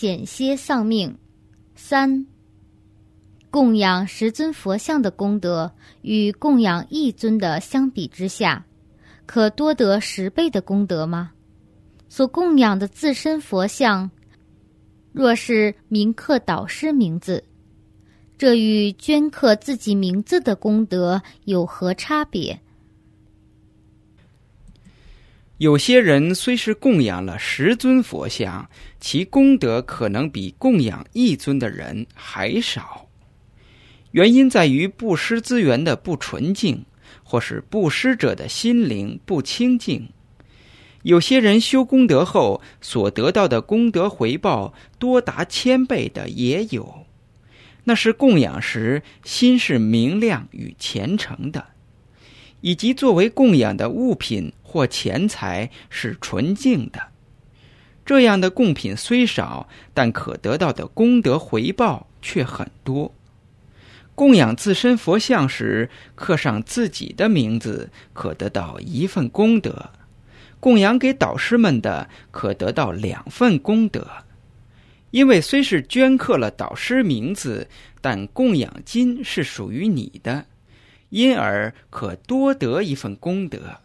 险些丧命。三、供养十尊佛像的功德与供养一尊的相比之下，可多得十倍的功德吗？所供养的自身佛像，若是铭刻导师名字，这与镌刻自己名字的功德有何差别？有些人虽是供养了十尊佛像，其功德可能比供养一尊的人还少。原因在于布施资源的不纯净，或是布施者的心灵不清净。有些人修功德后所得到的功德回报多达千倍的也有，那是供养时心是明亮与虔诚的。以及作为供养的物品或钱财是纯净的，这样的贡品虽少，但可得到的功德回报却很多。供养自身佛像时，刻上自己的名字，可得到一份功德；供养给导师们的，可得到两份功德。因为虽是镌刻了导师名字，但供养金是属于你的。因而可多得一份功德。